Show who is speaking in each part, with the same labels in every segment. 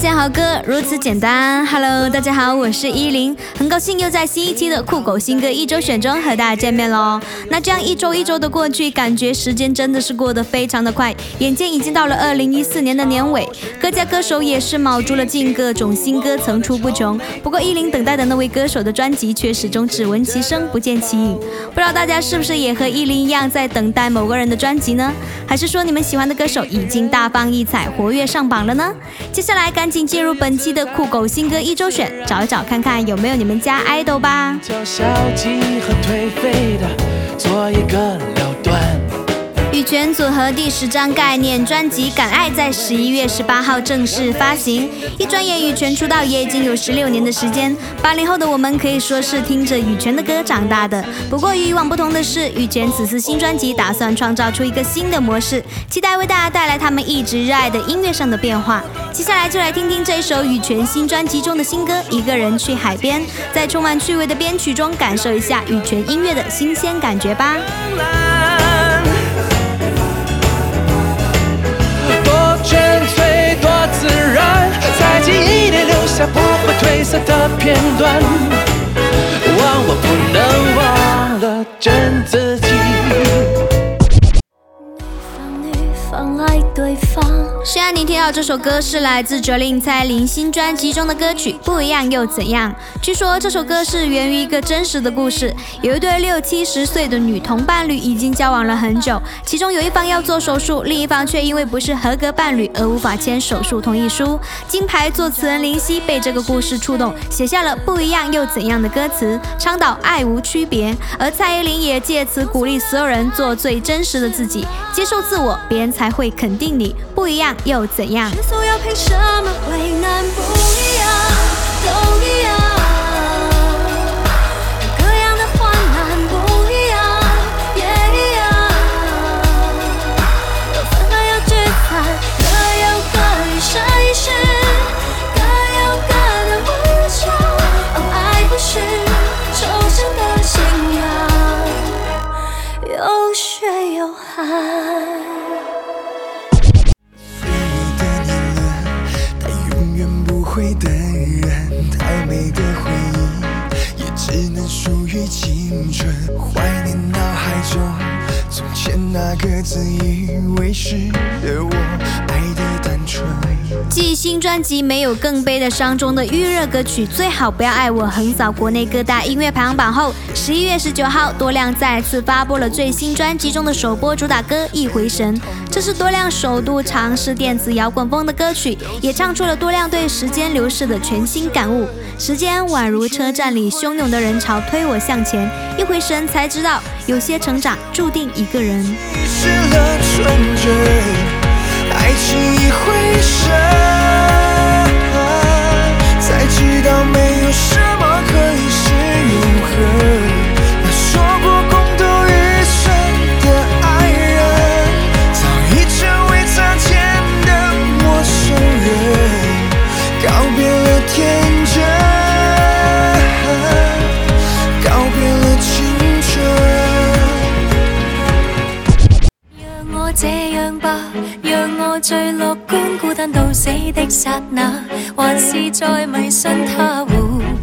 Speaker 1: 现好歌如此简单，Hello，大家好，我是依林，很高兴又在新一期的酷狗新歌一周选中和大家见面喽。那这样一周一周的过去，感觉时间真的是过得非常的快，眼见已经到了二零一四年的年尾，各家歌手也是卯足了劲，各种新歌层出不穷。不过依林等待的那位歌手的专辑却始终只闻其声不见其影，不知道大家是不是也和依林一样在等待某个人的专辑呢？还是说你们喜欢的歌手已经大放异彩，活跃上榜了呢？接下来。赶请进入本期的酷狗新歌一周选，找一找看看有没有你们家爱豆吧。羽泉组合第十张概念专辑《敢爱》在十一月十八号正式发行。一转眼，羽泉出道也已经有十六年的时间。八零后的我们可以说是听着羽泉的歌长大的。不过与以往不同的是，羽泉此次新专辑打算创造出一个新的模式，期待为大家带来他们一直热爱的音乐上的变化。接下来就来听听这首羽泉新专辑中的新歌《一个人去海边》，在充满趣味的编曲中，感受一下羽泉音乐的新鲜感觉吧。纯粹多自然，在记忆里留下不会褪色的片段，忘我不能忘了真自己。现在您听到这首歌是来自哲林蔡林新专辑中的歌曲，不一样又怎样？据说这首歌是源于一个真实的故事，有一对六七十岁的女同伴侣已经交往了很久，其中有一方要做手术，另一方却因为不是合格伴侣而无法签手术同意书。金牌作词人林夕被这个故事触动，写下了不一样又怎样的歌词，倡导爱无区别。而蔡依林也借此鼓励所有人做最真实的自己，接受自我，别人才会肯定你。不一样又怎样？
Speaker 2: 都一样
Speaker 3: 怀念脑海中，从前那个自以为是的我。
Speaker 1: 继新专辑没有更悲的伤中的预热歌曲《最好不要爱我》横扫国内各大音乐排行榜后，十一月十九号，多亮再次发布了最新专辑中的首播主打歌《一回神》。这是多亮首度尝试电子摇滚风的歌曲，也唱出了多亮对时间流逝的全新感悟。时间宛如车站里汹涌的人潮，推我向前。一回神，才知道有些成长注定一个人。爱情一回神，才知道没有什么可以最乐观，孤单到死的刹那，还是在迷信他。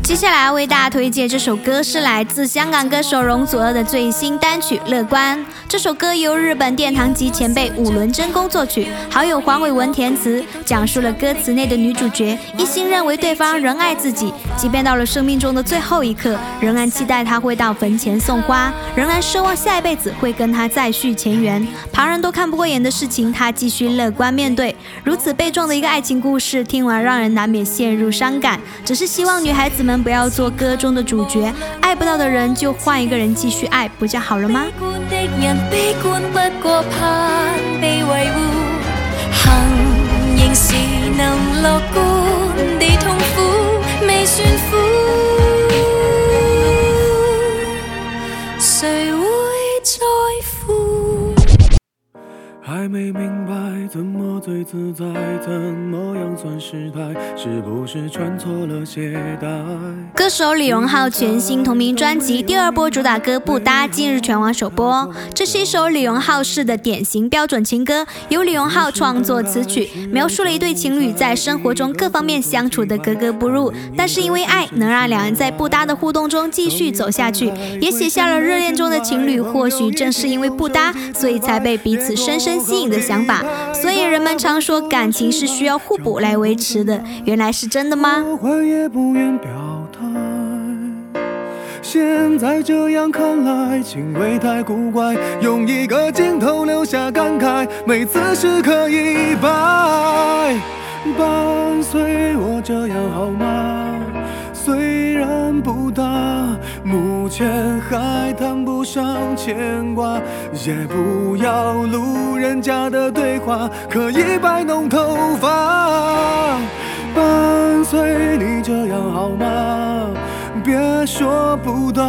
Speaker 1: 接下来为大家推荐这首歌，是来自香港歌手容祖儿的最新单曲《乐观》。这首歌由日本殿堂级前辈五轮真工作曲，好友黄伟文填词，讲述了歌词内的女主角一心认为对方仍爱自己，即便到了生命中的最后一刻，仍然期待他会到坟前送花，仍然奢望下一辈子会跟他再续前缘。旁人都看不过眼的事情，他继续乐观面对。如此悲壮的一个爱情故事，听完让人难免陷入伤感。只是希望女孩子们。不要做歌中的主角，爱不到的人就换一个人继续爱，不就好了吗？幸仍是能乐观地痛苦，未算苦。
Speaker 4: 还没明白怎么最自在，怎么样算失态？是不是穿错了鞋带？
Speaker 1: 歌手李荣浩全新同名专辑第二波主打歌《不搭》近日全网首播。这是一首李荣浩式的典型标准情歌，由李荣浩创作词曲，描述了一对情侣在生活中各方面相处的格格不入，但是因为爱能让两人在不搭的互动中继续走下去，也写下了热恋中的情侣或许正是因为不搭，所以才被彼此深深吸引的想法。所以人们常说感情是需要互补来维持的，原来是真的吗？
Speaker 4: 也不愿表态。现在这样看来，情味太古怪，用一个镜头留下感慨，每次时刻一摆。伴随我这样好吗？虽然不大，目前还谈不上牵挂，也不要路人甲的对话，可以摆弄头发。伴随你这样好吗？别说不搭，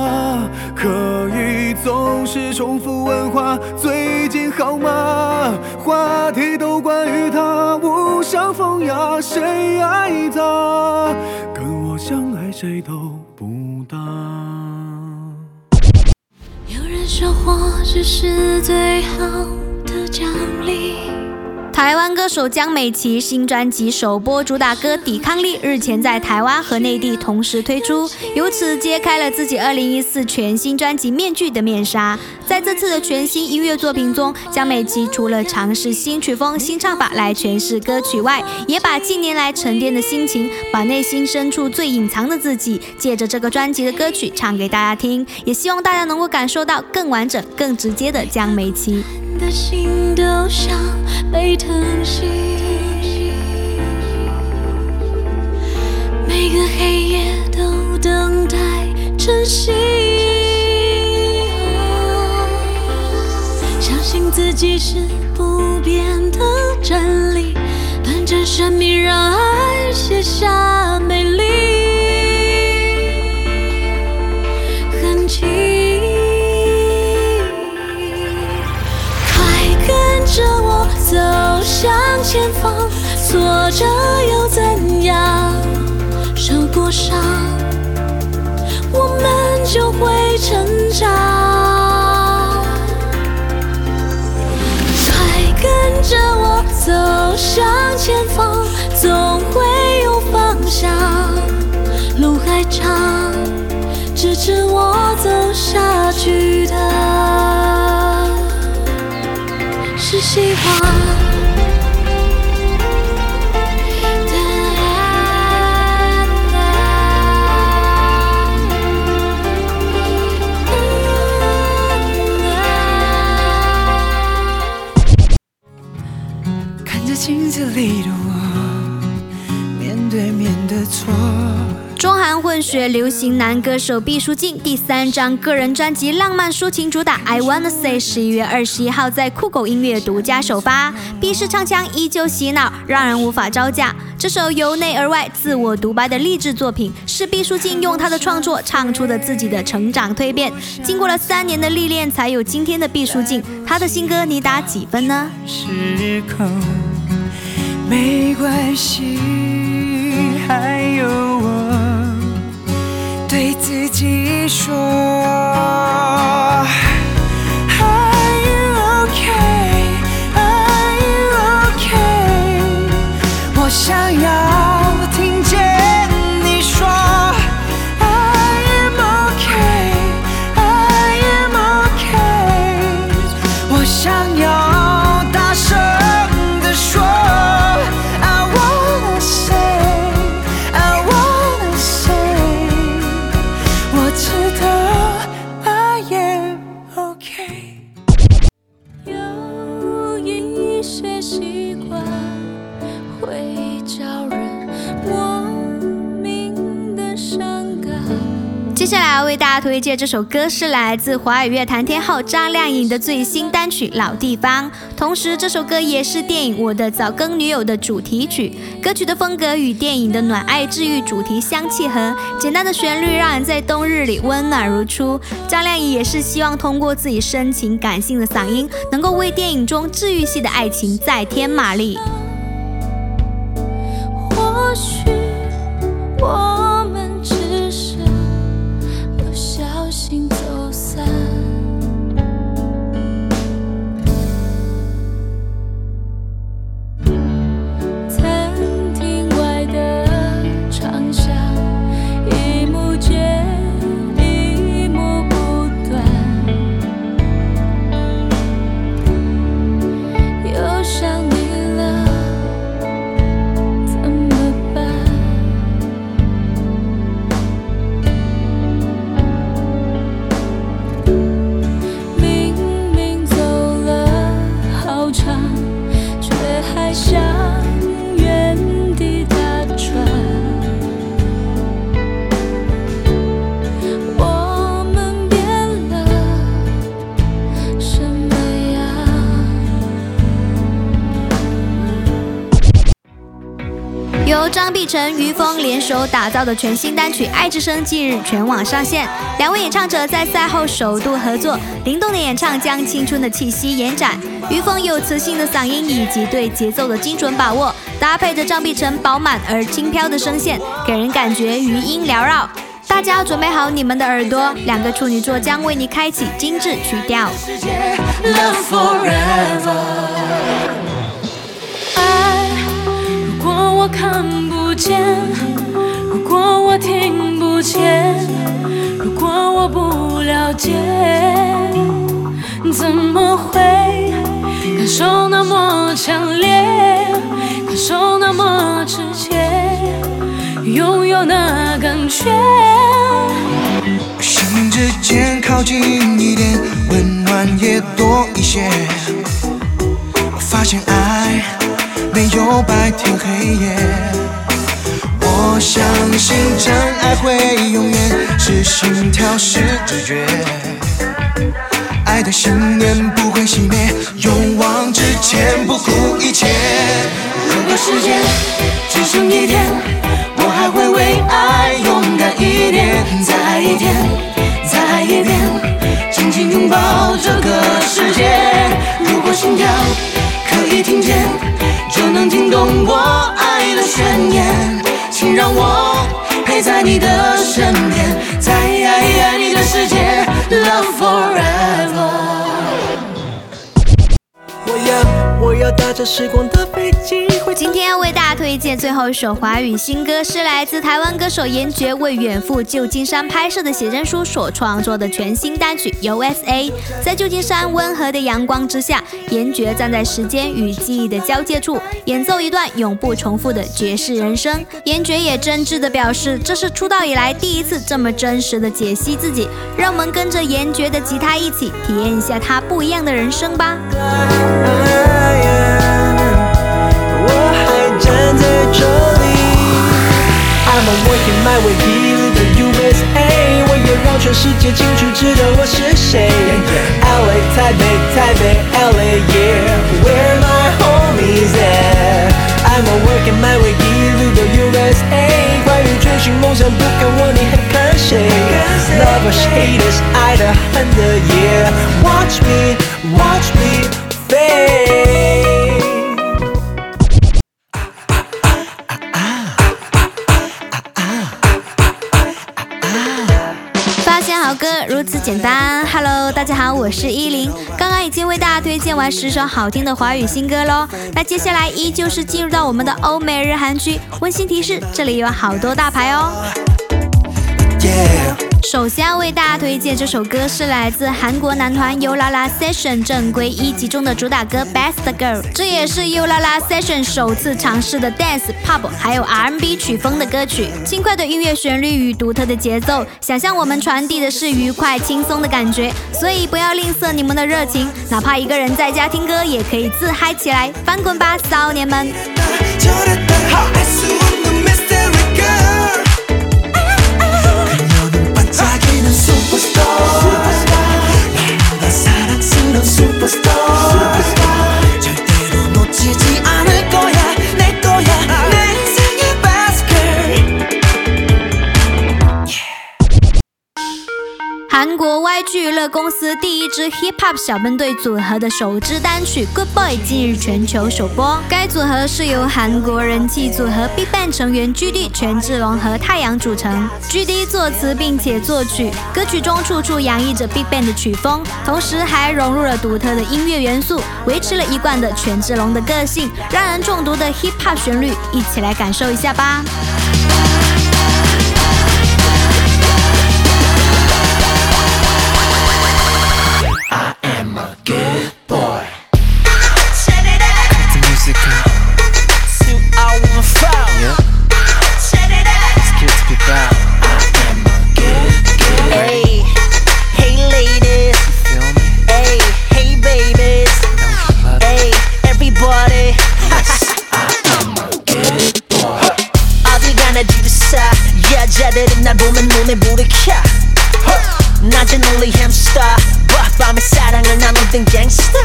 Speaker 4: 可以总是重复问话，最近好吗？话题都关于他，无伤风雅，谁爱他？跟我相爱谁都当。
Speaker 1: 有人说活着是最好的奖励。台湾歌手江美琪新专辑首播主打歌《抵抗力》日前在台湾和内地同时推出，由此揭开了自己2014全新专辑《面具》的面纱。在这次的全新音乐作品中，江美琪除了尝试新曲风、新唱法来诠释歌曲外，也把近年来沉淀的心情，把内心深处最隐藏的自己，借着这个专辑的歌曲唱给大家听，也希望大家能够感受到更完整、更直接的江美琪。的心都像被疼惜，每个黑夜都等待晨曦。相信自己是不变的真理，短暂生命让爱写下美丽方，挫折又怎样？受过伤，我们就会成长。快跟着我走向前方，总会有方向。路还长，支持我流行男歌手毕书尽第三张个人专辑浪漫抒情主打《I Wanna Say》十一月二十一号在酷狗音乐独家首发。毕氏唱腔依旧洗脑，让人无法招架。这首由内而外自我独白的励志作品，是毕书尽用他的创作唱出的自己的成长蜕变。经过了三年的历练，才有今天的毕书尽。他的新歌你打几分呢？
Speaker 5: 时空没关系，还有。自己说，Are you okay? Are you okay? 我想要大
Speaker 1: 家推荐这首歌，是来自华语乐坛天后张靓颖的最新单曲《老地方》，同时这首歌也是电影《我的早更女友》的主题曲。歌曲的风格与电影的暖爱治愈主题相契合，简单的旋律让人在冬日里温暖如初。张靓颖也是希望通过自己深情感性的嗓音，能够为电影中治愈系的爱情再添马力。晨、于峰联手打造的全新单曲《爱之声》近日全网上线。两位演唱者在赛后首度合作，灵动的演唱将青春的气息延展。于峰有磁性的嗓音以及对节奏的精准把握，搭配着张碧晨饱满而轻飘的声线，给人感觉余音缭绕。大家准备好你们的耳朵，两个处女座将为你开启精致曲调。
Speaker 3: 爱，如果我看不见，如果我听不见，如果我不了解，怎么会感受那么强烈，感受那么直接？拥有那感觉，
Speaker 5: 生命之间靠近一点，温暖也多一些。我发现爱没有白天黑夜，我相信真爱会永远是心跳是直觉，爱的信念不会熄灭，勇往直前不顾一切。
Speaker 3: 如果时间只剩一天。我还会为爱勇敢一点，再一天，再一遍，紧紧拥抱这个世界。如果心跳可以听见，就能听懂我爱的宣言。请让我陪在你的身边，在
Speaker 5: 我要搭着时光的飞机。
Speaker 1: 今天要为大家推荐最后一首华语新歌，是来自台湾歌手严爵为远赴旧金山拍摄的写真书所创作的全新单曲《USA》。在旧金山温和的阳光之下，严爵站在时间与记忆的交界处，演奏一段永不重复的爵士人生。严爵也真挚地表示，这是出道以来第一次这么真实的解析自己。让我们跟着严爵的吉他一起体验一下他不一样的人生吧。
Speaker 5: 想不看我你还看谁？Lovers haters
Speaker 1: ，Hello，大家好，我是依林。刚刚已经为大家推荐完十首好听的华语新歌喽，那接下来依旧是进入到我们的欧美日韩区。温馨提示，这里有好多大牌哦。首先要为大家推荐这首歌，是来自韩国男团 U La La Session 正规一集中的主打歌《Best Girl》，这也是 U La La Session 首次尝试的 Dance、Pop 还有 R&B 曲风的歌曲。轻快的音乐旋律与独特的节奏，想象我们传递的是愉快轻松的感觉，所以不要吝啬你们的热情，哪怕一个人在家听歌，也可以自嗨起来，翻滚吧，少年们！韩国 YG 娱乐公司第一支 Hip Hop 小分队组合的首支单曲《Good Boy》近日全球首播。该组合是由韩国人气组合 BigBang 成员 GD、权志龙和太阳组成。GD 作词并且作曲，歌曲中处处洋溢着 BigBang 的曲风，同时还融入了独特的音乐元素，维持了一贯的权志龙的个性，让人中毒的 Hip Hop 旋律，一起来感受一下吧。
Speaker 2: 모든 갱스터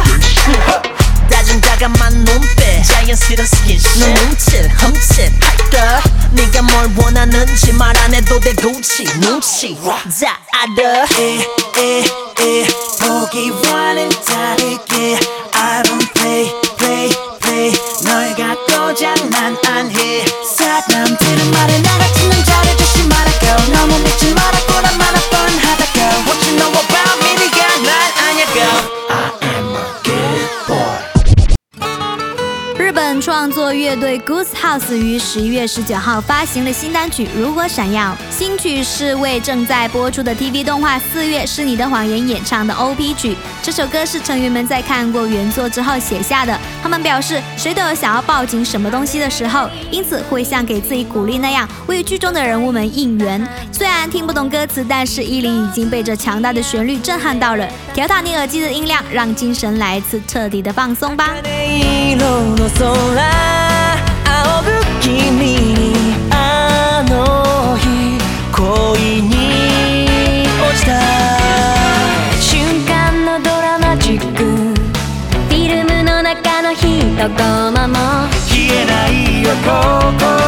Speaker 2: 다진 다감한 눈빛 자연스런 스킨십 눈 뭉친 흠칫 할까 네가 뭘 원하는지 말 안 해도 돼 굳이 눈치. 다 알아
Speaker 5: 에에에 보기와는 다르게. I don't play play play. 널 갖고자 난안해. 사람들은 말해
Speaker 1: 乐队 Goose House 于十一月十九号发行了新单曲《如果闪耀》，新曲是为正在播出的 TV 动画《四月是你的谎言》演唱的 OP 曲。这首歌是成员们在看过原作之后写下的。他们表示，谁都有想要抱紧什么东西的时候，因此会像给自己鼓励那样，为剧中的人物们应援。虽然听不懂歌词，但是依林已经被这强大的旋律震撼到了。调大你耳机的音量，让精神来一次彻底的放松吧。
Speaker 2: 君にあの日恋に落ちた
Speaker 1: 瞬間のドラマチックフィルムの中の一コマも
Speaker 2: 消えないよ心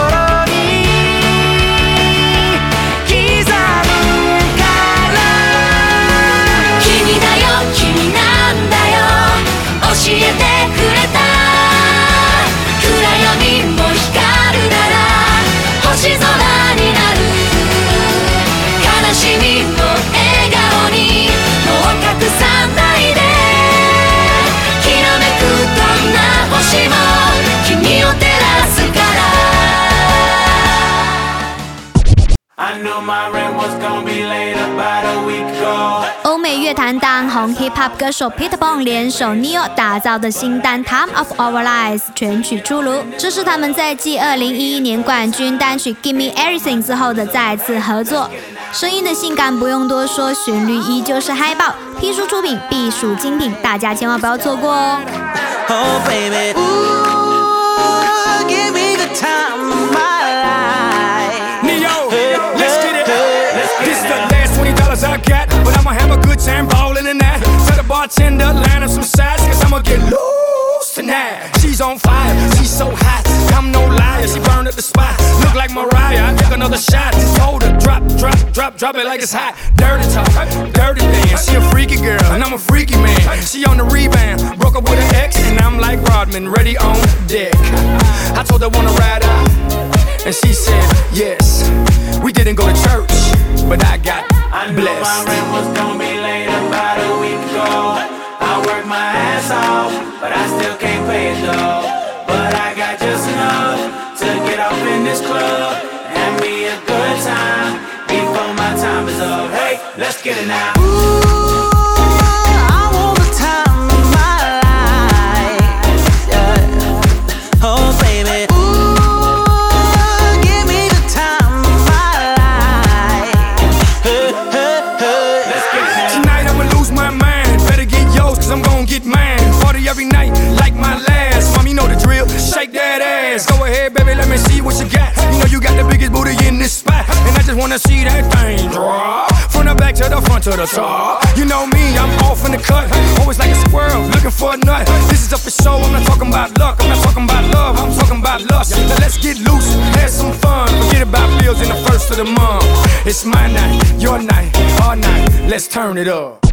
Speaker 1: 欧美乐坛当红 hip hop 歌手 Pitbull 联手 Neo 打造的新单《Time of Our Lives》全曲出炉，这是他们在继2011年冠军单曲《Give Me Everything》之后的再次合作。声音的性感不用多说，旋律依旧是嗨爆。P 叔出品必属精品，大家千万不要错过哦。
Speaker 2: Oh baby Ooh, give me the time
Speaker 6: bartender up some shots, cause I'ma get loose tonight. She's on fire, she's so hot. I'm no liar, she burned up the spot. Look like Mariah, I take another shot. Just hold her, drop, drop, drop, drop it like it's hot. Dirty talk, dirty dance. She a freaky girl, and I'm a freaky man. She on the rebound, broke up with an ex, and I'm like Rodman, ready on deck. I told her wanna ride out. And she said, yes. We didn't go to church, but I got
Speaker 7: I knew my rent was gonna be late about a week ago. I worked my ass off, but I still can't pay it though. But I got just enough to get off in this club and me a good time before my time is up. Hey, let's get it now.
Speaker 6: Just wanna see that thing drop. From the back to the front to the top. You know me, I'm off in the cut. Always like a squirrel, looking for a nut. This is up for show, I'm not talking about luck. I'm not talking about love, I'm talking about lust. Now let's get loose, have some fun. Forget about bills in the first of the month. It's my night, your night, our night. Let's turn it up.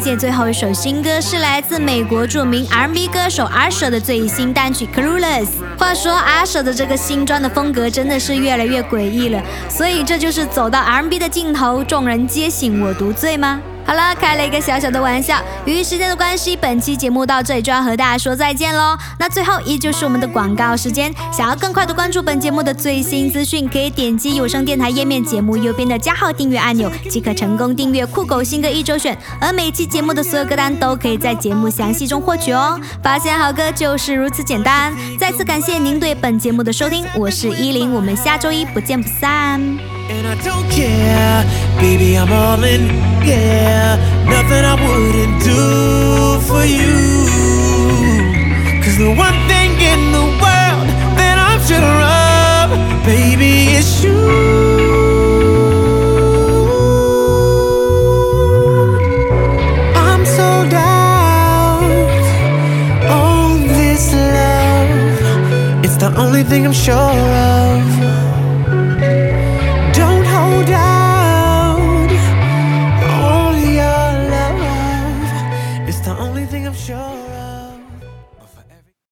Speaker 1: 今天要为大家推荐最后一首新歌，是来自美国著名 R&B 歌手 Usher 的最新单曲《Clueless》。话说 Usher 的这个新专的风格真的是越来越诡异了，所以这就是走到 R&B 的尽头，众人皆醒我独醉吗？好了，开了一个小小的玩笑。由于时间的关系，本期节目到这里就要和大家说再见喽。那最后依旧是我们的广告时间，想要更快的关注本节目的最新资讯，可以点击有声电台页面节目右边的加号订阅按钮，即可成功订阅酷狗新歌一周选。而每期节目的所有歌单都可以在节目详细中获取哦。发现好歌就是如此简单。再次感谢您对本节目的收听，我是依林，我们下周一不见不散。
Speaker 2: And I don't care, baby, I'm all in. Yeah, nothing I wouldn't do for you. Cause the one thing in the world that I'm sure of, baby, is you. I'm sold out on this love.
Speaker 5: It's the only thing I'm sure of.